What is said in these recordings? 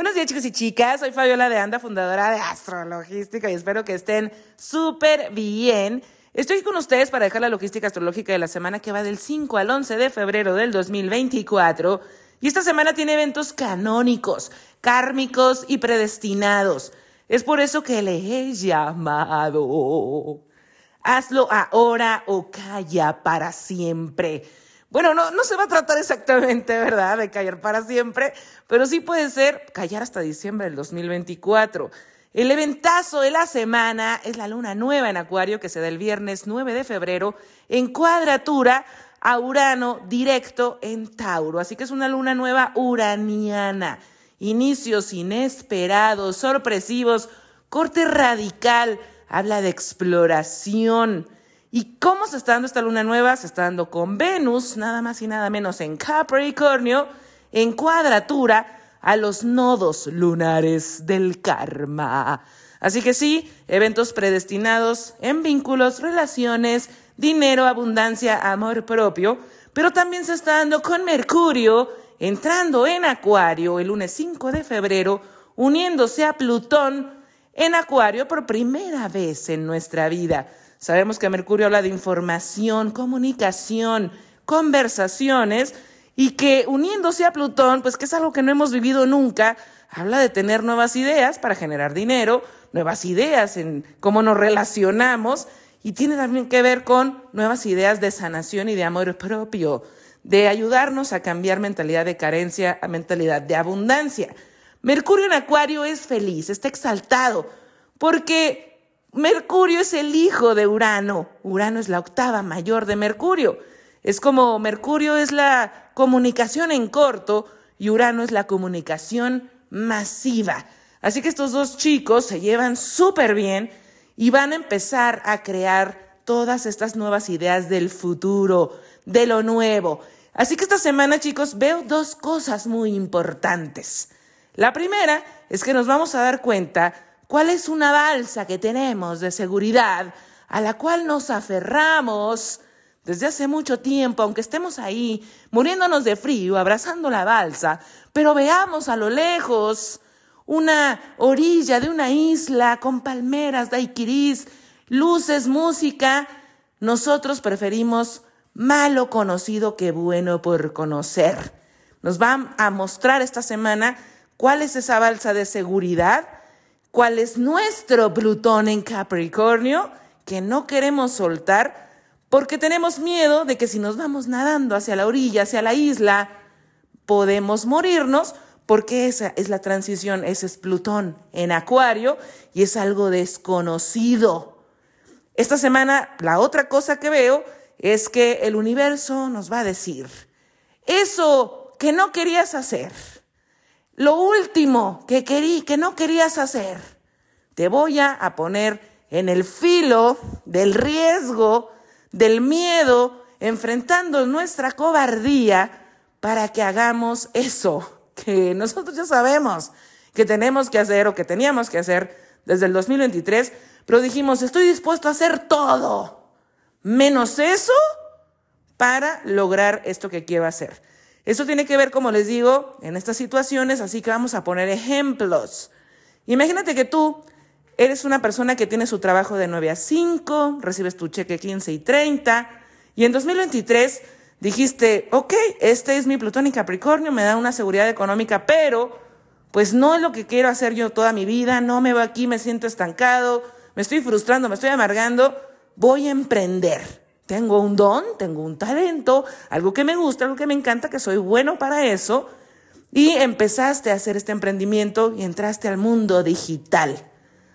Buenos días chicos y chicas, soy Fabiola de Anda, fundadora de Astrologística y espero que estén súper bien. Estoy con ustedes para dejar la logística astrológica de la semana que va del 5 al 11 de febrero del 2024. Y esta semana tiene eventos canónicos, kármicos y predestinados. Es por eso que le he llamado. Hazlo ahora o calla para siempre. Bueno, no, no se va a tratar exactamente, ¿verdad?, de callar para siempre, pero sí puede ser callar hasta diciembre del 2024. El eventazo de la semana es la luna nueva en Acuario que se da el viernes 9 de febrero en cuadratura a Urano directo en Tauro. Así que es una luna nueva uraniana. Inicios inesperados, sorpresivos, corte radical, habla de exploración ¿Y cómo se está dando esta luna nueva? Se está dando con Venus, nada más y nada menos en Capricornio, en cuadratura a los nodos lunares del karma. Así que sí, eventos predestinados en vínculos, relaciones, dinero, abundancia, amor propio, pero también se está dando con Mercurio entrando en Acuario el lunes 5 de febrero, uniéndose a Plutón en Acuario por primera vez en nuestra vida. Sabemos que Mercurio habla de información, comunicación, conversaciones y que uniéndose a Plutón, pues que es algo que no hemos vivido nunca, habla de tener nuevas ideas para generar dinero, nuevas ideas en cómo nos relacionamos y tiene también que ver con nuevas ideas de sanación y de amor propio, de ayudarnos a cambiar mentalidad de carencia a mentalidad de abundancia. Mercurio en Acuario es feliz, está exaltado, porque Mercurio es el hijo de Urano. Urano es la octava mayor de Mercurio. Es como Mercurio es la comunicación en corto y Urano es la comunicación masiva. Así que estos dos chicos se llevan súper bien y van a empezar a crear todas estas nuevas ideas del futuro, de lo nuevo. Así que esta semana, chicos, veo dos cosas muy importantes. La primera es que nos vamos a dar cuenta ¿Cuál es una balsa que tenemos de seguridad a la cual nos aferramos desde hace mucho tiempo, aunque estemos ahí muriéndonos de frío, abrazando la balsa, pero veamos a lo lejos una orilla de una isla con palmeras, daiquiris, luces, música? Nosotros preferimos malo conocido que bueno por conocer. Nos va a mostrar esta semana cuál es esa balsa de seguridad cuál es nuestro Plutón en Capricornio, que no queremos soltar porque tenemos miedo de que si nos vamos nadando hacia la orilla, hacia la isla, podemos morirnos porque esa es la transición, ese es Plutón en Acuario y es algo desconocido. Esta semana la otra cosa que veo es que el universo nos va a decir, eso que no querías hacer, lo último que, querí, que no querías hacer, te voy a poner en el filo del riesgo, del miedo, enfrentando nuestra cobardía para que hagamos eso que nosotros ya sabemos que tenemos que hacer o que teníamos que hacer desde el 2023, pero dijimos, estoy dispuesto a hacer todo, menos eso, para lograr esto que quiero hacer. Eso tiene que ver, como les digo, en estas situaciones, así que vamos a poner ejemplos. Imagínate que tú eres una persona que tiene su trabajo de 9 a 5, recibes tu cheque 15 y 30, y en 2023 dijiste, ok, este es mi Plutón y Capricornio, me da una seguridad económica, pero pues no es lo que quiero hacer yo toda mi vida, no me voy aquí, me siento estancado, me estoy frustrando, me estoy amargando, voy a emprender. Tengo un don, tengo un talento, algo que me gusta, algo que me encanta, que soy bueno para eso. Y empezaste a hacer este emprendimiento y entraste al mundo digital.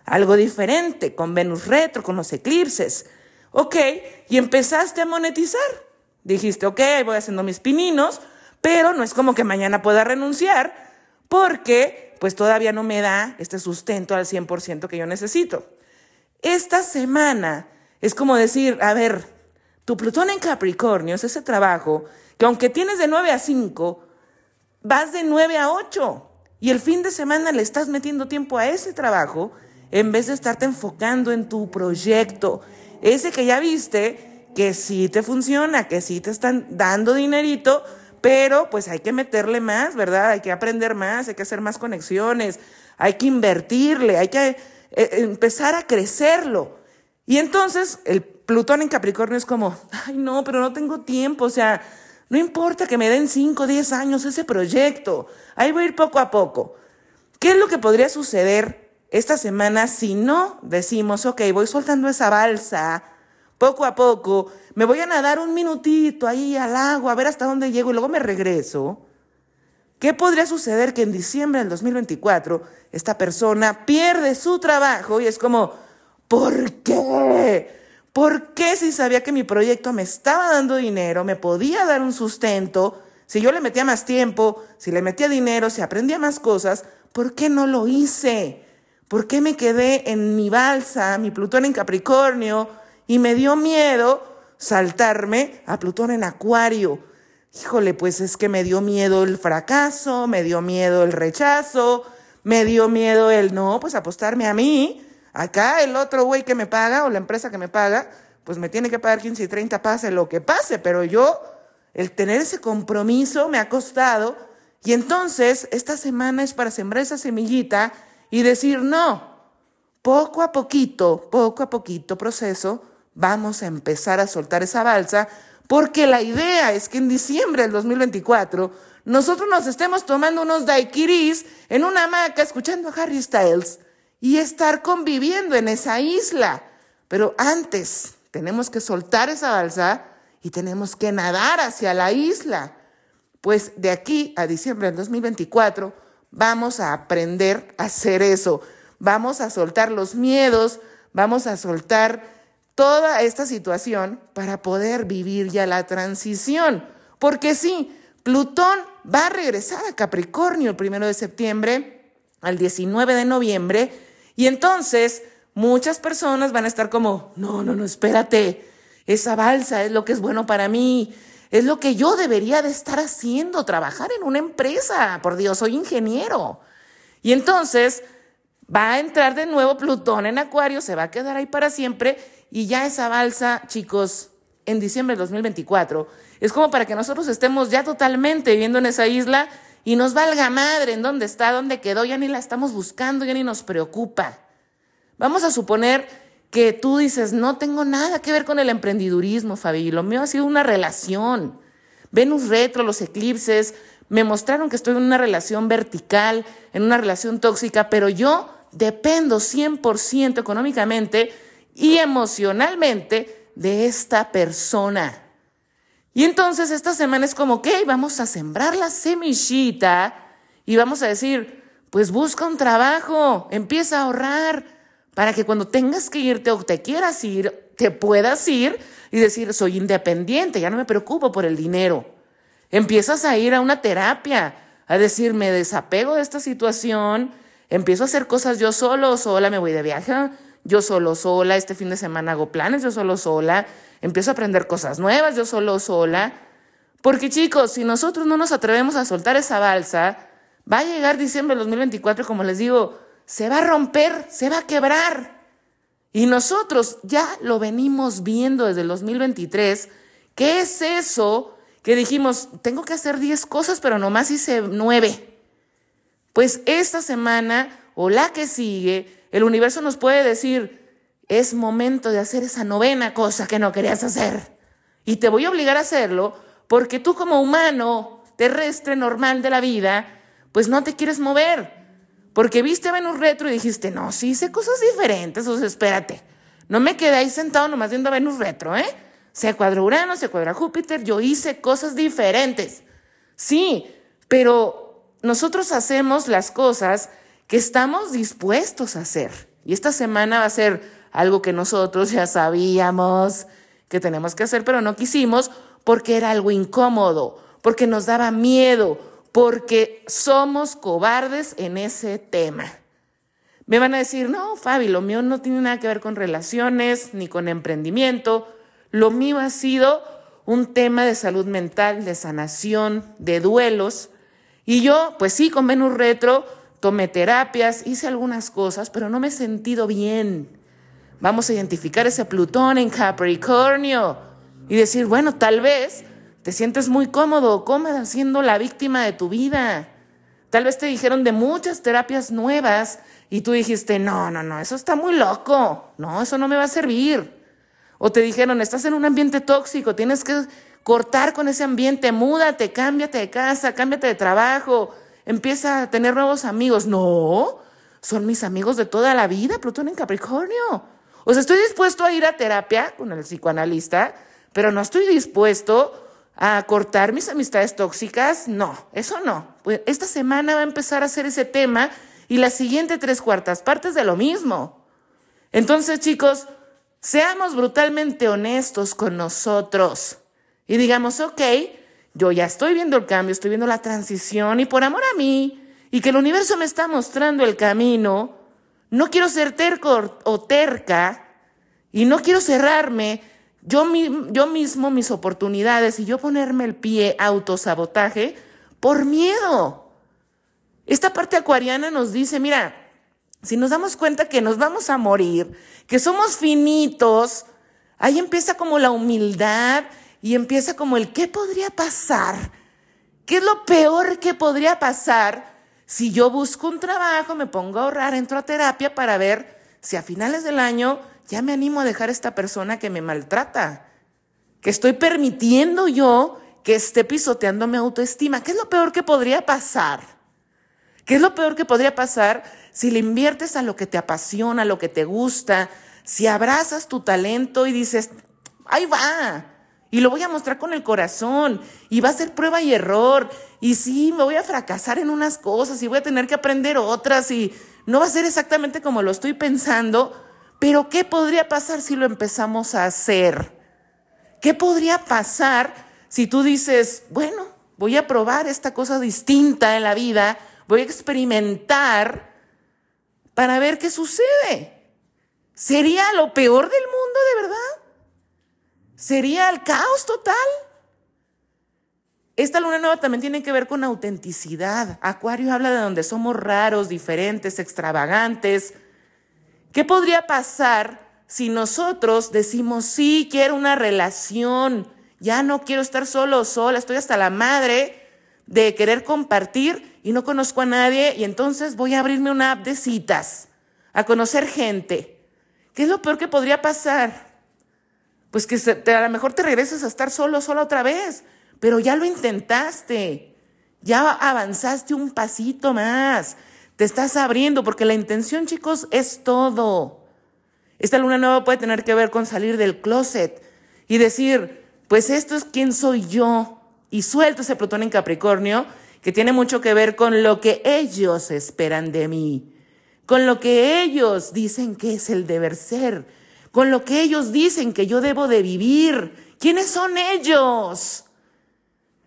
Algo diferente, con Venus Retro, con los eclipses. Ok, y empezaste a monetizar. Dijiste, ok, voy haciendo mis pininos, pero no es como que mañana pueda renunciar porque pues todavía no me da este sustento al 100% que yo necesito. Esta semana es como decir, a ver, tu Plutón en Capricornio es ese trabajo que aunque tienes de 9 a 5, vas de 9 a 8 y el fin de semana le estás metiendo tiempo a ese trabajo en vez de estarte enfocando en tu proyecto, ese que ya viste que sí te funciona, que sí te están dando dinerito, pero pues hay que meterle más, ¿verdad? Hay que aprender más, hay que hacer más conexiones, hay que invertirle, hay que eh, empezar a crecerlo. Y entonces el Plutón en Capricornio es como, ay no, pero no tengo tiempo, o sea, no importa que me den 5 o 10 años ese proyecto, ahí voy a ir poco a poco. ¿Qué es lo que podría suceder esta semana si no decimos, ok, voy soltando esa balsa poco a poco, me voy a nadar un minutito ahí al agua, a ver hasta dónde llego y luego me regreso? ¿Qué podría suceder que en diciembre del 2024 esta persona pierde su trabajo y es como, ¿por qué? ¿Por qué si sabía que mi proyecto me estaba dando dinero, me podía dar un sustento, si yo le metía más tiempo, si le metía dinero, si aprendía más cosas, ¿por qué no lo hice? ¿Por qué me quedé en mi balsa, mi Plutón en Capricornio, y me dio miedo saltarme a Plutón en Acuario? Híjole, pues es que me dio miedo el fracaso, me dio miedo el rechazo, me dio miedo el no, pues apostarme a mí. Acá el otro güey que me paga o la empresa que me paga, pues me tiene que pagar 15 y 30, pase lo que pase, pero yo, el tener ese compromiso me ha costado y entonces esta semana es para sembrar esa semillita y decir, no, poco a poquito, poco a poquito proceso, vamos a empezar a soltar esa balsa, porque la idea es que en diciembre del 2024 nosotros nos estemos tomando unos daiquiris en una hamaca escuchando a Harry Styles y estar conviviendo en esa isla. Pero antes tenemos que soltar esa balsa y tenemos que nadar hacia la isla. Pues de aquí a diciembre del 2024 vamos a aprender a hacer eso. Vamos a soltar los miedos, vamos a soltar toda esta situación para poder vivir ya la transición. Porque sí, Plutón va a regresar a Capricornio el primero de septiembre al 19 de noviembre y entonces muchas personas van a estar como, no, no, no, espérate, esa balsa es lo que es bueno para mí, es lo que yo debería de estar haciendo, trabajar en una empresa. Por Dios, soy ingeniero. Y entonces va a entrar de nuevo Plutón en Acuario, se va a quedar ahí para siempre y ya esa balsa, chicos, en diciembre de 2024, es como para que nosotros estemos ya totalmente viviendo en esa isla y nos valga madre en dónde está, dónde quedó, ya ni la estamos buscando, ya ni nos preocupa. Vamos a suponer que tú dices, no tengo nada que ver con el emprendidurismo, Fabi, lo mío ha sido una relación. Venus retro, los eclipses, me mostraron que estoy en una relación vertical, en una relación tóxica, pero yo dependo 100% económicamente y emocionalmente de esta persona. Y entonces esta semana es como, ok, vamos a sembrar la semillita y vamos a decir, pues busca un trabajo, empieza a ahorrar, para que cuando tengas que irte o te quieras ir, te puedas ir y decir, soy independiente, ya no me preocupo por el dinero. Empiezas a ir a una terapia, a decir, me desapego de esta situación, empiezo a hacer cosas yo solo, sola, me voy de viaje, yo solo, sola, este fin de semana hago planes yo solo, sola, empiezo a aprender cosas nuevas yo solo, sola. Porque chicos, si nosotros no nos atrevemos a soltar esa balsa, va a llegar diciembre de 2024, como les digo, se va a romper, se va a quebrar. Y nosotros ya lo venimos viendo desde el 2023. ¿Qué es eso que dijimos, tengo que hacer 10 cosas, pero nomás hice 9? Pues esta semana o la que sigue, el universo nos puede decir, es momento de hacer esa novena cosa que no querías hacer. Y te voy a obligar a hacerlo porque tú como humano terrestre normal de la vida, pues no te quieres mover. Porque viste a Venus retro y dijiste, no, sí hice cosas diferentes, o sea, espérate. No me quedé ahí sentado nomás viendo a Venus retro, ¿eh? Se cuadra Urano, se cuadra Júpiter, yo hice cosas diferentes. Sí, pero nosotros hacemos las cosas que estamos dispuestos a hacer. Y esta semana va a ser algo que nosotros ya sabíamos que tenemos que hacer, pero no quisimos porque era algo incómodo, porque nos daba miedo, porque somos cobardes en ese tema. Me van a decir, no, Fabi, lo mío no tiene nada que ver con relaciones ni con emprendimiento. Lo mío ha sido un tema de salud mental, de sanación, de duelos. Y yo, pues sí, con Venus Retro, tomé terapias, hice algunas cosas, pero no me he sentido bien. Vamos a identificar ese Plutón en Capricornio y decir, bueno, tal vez te sientes muy cómodo o cómoda siendo la víctima de tu vida. Tal vez te dijeron de muchas terapias nuevas y tú dijiste, no, no, no, eso está muy loco, no, eso no me va a servir. O te dijeron, estás en un ambiente tóxico, tienes que cortar con ese ambiente, múdate, cámbiate de casa, cámbiate de trabajo, empieza a tener nuevos amigos. No, son mis amigos de toda la vida, Plutón en Capricornio. O sea, estoy dispuesto a ir a terapia con el psicoanalista, pero no estoy dispuesto a cortar mis amistades tóxicas. No, eso no. Pues esta semana va a empezar a hacer ese tema y la siguiente tres cuartas partes de lo mismo. Entonces, chicos, seamos brutalmente honestos con nosotros y digamos, ok, yo ya estoy viendo el cambio, estoy viendo la transición y por amor a mí y que el universo me está mostrando el camino, no quiero ser terco o terca y no quiero cerrarme yo, yo mismo mis oportunidades y yo ponerme el pie autosabotaje por miedo. Esta parte acuariana nos dice, mira, si nos damos cuenta que nos vamos a morir, que somos finitos, ahí empieza como la humildad y empieza como el qué podría pasar. ¿Qué es lo peor que podría pasar si yo busco un trabajo, me pongo a ahorrar, entro a terapia para ver si a finales del año ya me animo a dejar a esta persona que me maltrata, que estoy permitiendo yo que esté pisoteando mi autoestima. ¿Qué es lo peor que podría pasar? ¿Qué es lo peor que podría pasar si le inviertes a lo que te apasiona, a lo que te gusta, si abrazas tu talento y dices, ahí va, y lo voy a mostrar con el corazón y va a ser prueba y error y sí, me voy a fracasar en unas cosas y voy a tener que aprender otras y no va a ser exactamente como lo estoy pensando, pero ¿qué podría pasar si lo empezamos a hacer? ¿Qué podría pasar si tú dices, bueno, voy a probar esta cosa distinta en la vida, voy a experimentar para ver qué sucede? ¿Sería lo peor del mundo de verdad? Sería el caos total. Esta luna nueva también tiene que ver con autenticidad. Acuario habla de donde somos raros, diferentes, extravagantes. ¿Qué podría pasar si nosotros decimos, sí, quiero una relación, ya no quiero estar solo o sola, estoy hasta la madre de querer compartir y no conozco a nadie y entonces voy a abrirme una app de citas, a conocer gente? ¿Qué es lo peor que podría pasar? Pues que a lo mejor te regreses a estar solo, solo otra vez, pero ya lo intentaste, ya avanzaste un pasito más, te estás abriendo, porque la intención, chicos, es todo. Esta luna nueva puede tener que ver con salir del closet y decir, pues esto es quién soy yo. Y suelto ese Plutón en Capricornio, que tiene mucho que ver con lo que ellos esperan de mí, con lo que ellos dicen que es el deber ser, con lo que ellos dicen que yo debo de vivir. ¿Quiénes son ellos?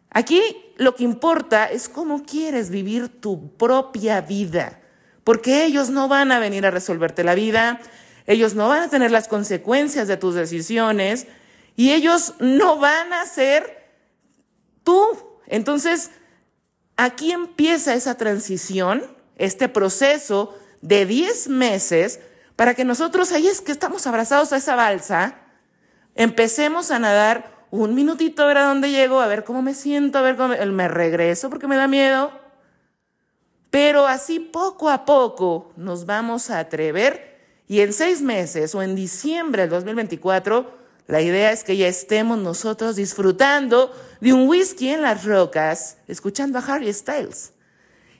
Aquí lo que importa es cómo quieres vivir tu propia vida, porque ellos no van a venir a resolverte la vida, ellos no van a tener las consecuencias de tus decisiones y ellos no van a ser tú. Entonces, aquí empieza esa transición, este proceso de 10 meses para que nosotros, ahí es que estamos abrazados a esa balsa, empecemos a nadar un minutito a ver a dónde llego, a ver cómo me siento, a ver cómo me, regreso porque me da miedo. Pero así poco a poco nos vamos a atrever y en seis meses o en diciembre del 2024, la idea es que ya estemos nosotros disfrutando de un whisky en las rocas, escuchando a Harry Styles.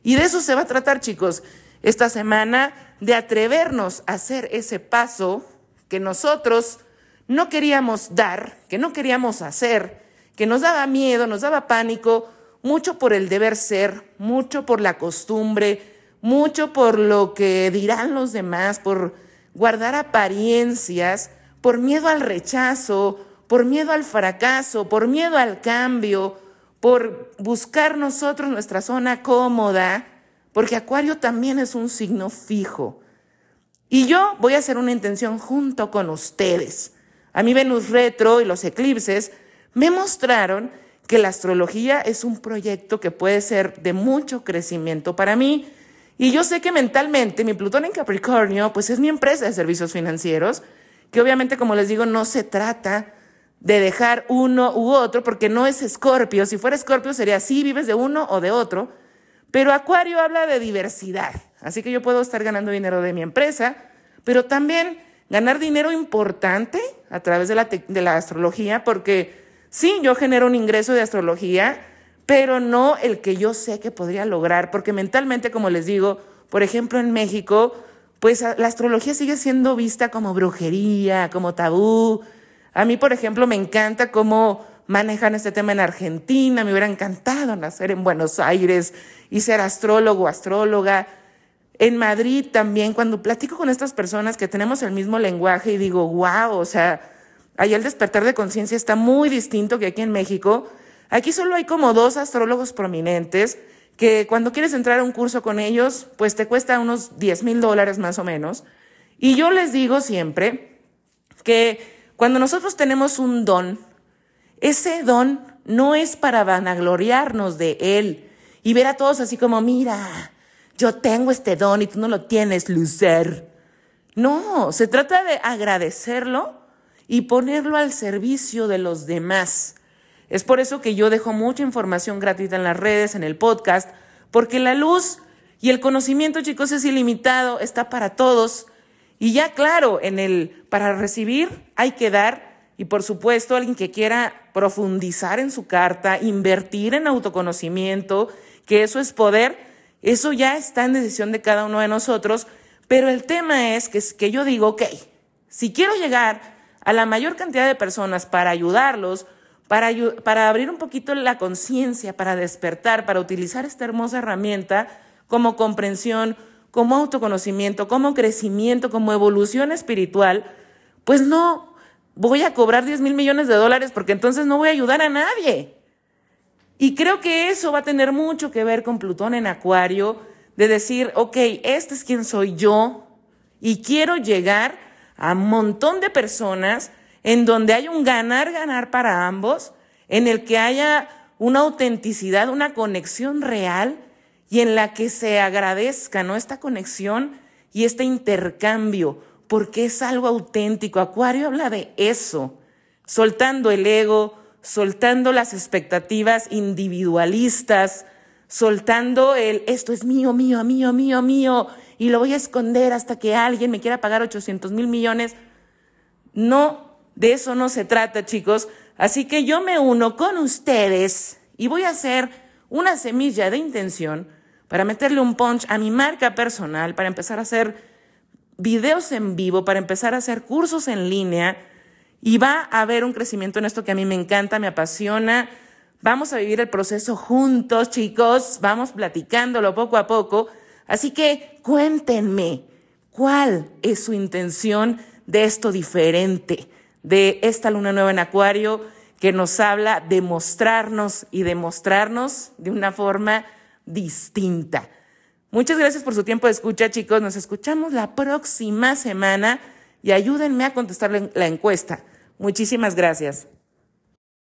Y de eso se va a tratar, chicos esta semana de atrevernos a hacer ese paso que nosotros no queríamos dar, que no queríamos hacer, que nos daba miedo, nos daba pánico, mucho por el deber ser, mucho por la costumbre, mucho por lo que dirán los demás, por guardar apariencias, por miedo al rechazo, por miedo al fracaso, por miedo al cambio, por buscar nosotros nuestra zona cómoda porque Acuario también es un signo fijo. Y yo voy a hacer una intención junto con ustedes. A mí Venus retro y los eclipses me mostraron que la astrología es un proyecto que puede ser de mucho crecimiento para mí. Y yo sé que mentalmente mi Plutón en Capricornio, pues es mi empresa de servicios financieros, que obviamente, como les digo, no se trata de dejar uno u otro, porque no es escorpio. Si fuera escorpio sería sí, vives de uno o de otro. Pero acuario habla de diversidad. Así que yo puedo estar ganando dinero de mi empresa, pero también ganar dinero importante a través de la, de la astrología, porque sí, yo genero un ingreso de astrología, pero no el que yo sé que podría lograr, porque mentalmente, como les digo, por ejemplo, en México, pues la astrología sigue siendo vista como brujería, como tabú. A mí, por ejemplo, me encanta cómo manejan este tema en Argentina, me hubiera encantado nacer en Buenos Aires y ser astrólogo, astróloga. En Madrid también, cuando platico con estas personas que tenemos el mismo lenguaje y digo, wow, o sea, ahí el despertar de conciencia está muy distinto que aquí en México. Aquí solo hay como dos astrólogos prominentes que cuando quieres entrar a un curso con ellos, pues te cuesta unos 10 mil dólares más o menos. Y yo les digo siempre que cuando nosotros tenemos un don, ese don no es para vanagloriarnos de él y ver a todos así como, mira, yo tengo este don y tú no lo tienes, lucer. No, se trata de agradecerlo y ponerlo al servicio de los demás. Es por eso que yo dejo mucha información gratuita en las redes, en el podcast, porque la luz y el conocimiento, chicos, es ilimitado, está para todos. Y ya claro, en el para recibir hay que dar y por supuesto alguien que quiera profundizar en su carta, invertir en autoconocimiento, que eso es poder, eso ya está en decisión de cada uno de nosotros, pero el tema es que, que yo digo, ok, si quiero llegar a la mayor cantidad de personas para ayudarlos, para, para abrir un poquito la conciencia, para despertar, para utilizar esta hermosa herramienta como comprensión, como autoconocimiento, como crecimiento, como evolución espiritual, pues no voy a cobrar 10 mil millones de dólares porque entonces no voy a ayudar a nadie. Y creo que eso va a tener mucho que ver con Plutón en Acuario, de decir, ok, este es quien soy yo y quiero llegar a un montón de personas en donde hay un ganar-ganar para ambos, en el que haya una autenticidad, una conexión real y en la que se agradezca ¿no? esta conexión y este intercambio, porque es algo auténtico. Acuario habla de eso, soltando el ego, soltando las expectativas individualistas, soltando el esto es mío, mío, mío, mío, mío, y lo voy a esconder hasta que alguien me quiera pagar 800 mil millones. No de eso no se trata, chicos. Así que yo me uno con ustedes y voy a hacer una semilla de intención para meterle un punch a mi marca personal, para empezar a hacer videos en vivo, para empezar a hacer cursos en línea y va a haber un crecimiento en esto que a mí me encanta, me apasiona. Vamos a vivir el proceso juntos, chicos, vamos platicándolo poco a poco. Así que cuéntenme, ¿cuál es su intención de esto diferente? de esta luna nueva en Acuario que nos habla de mostrarnos y demostrarnos de una forma distinta. Muchas gracias por su tiempo de escucha, chicos. Nos escuchamos la próxima semana y ayúdenme a contestar la encuesta. Muchísimas gracias.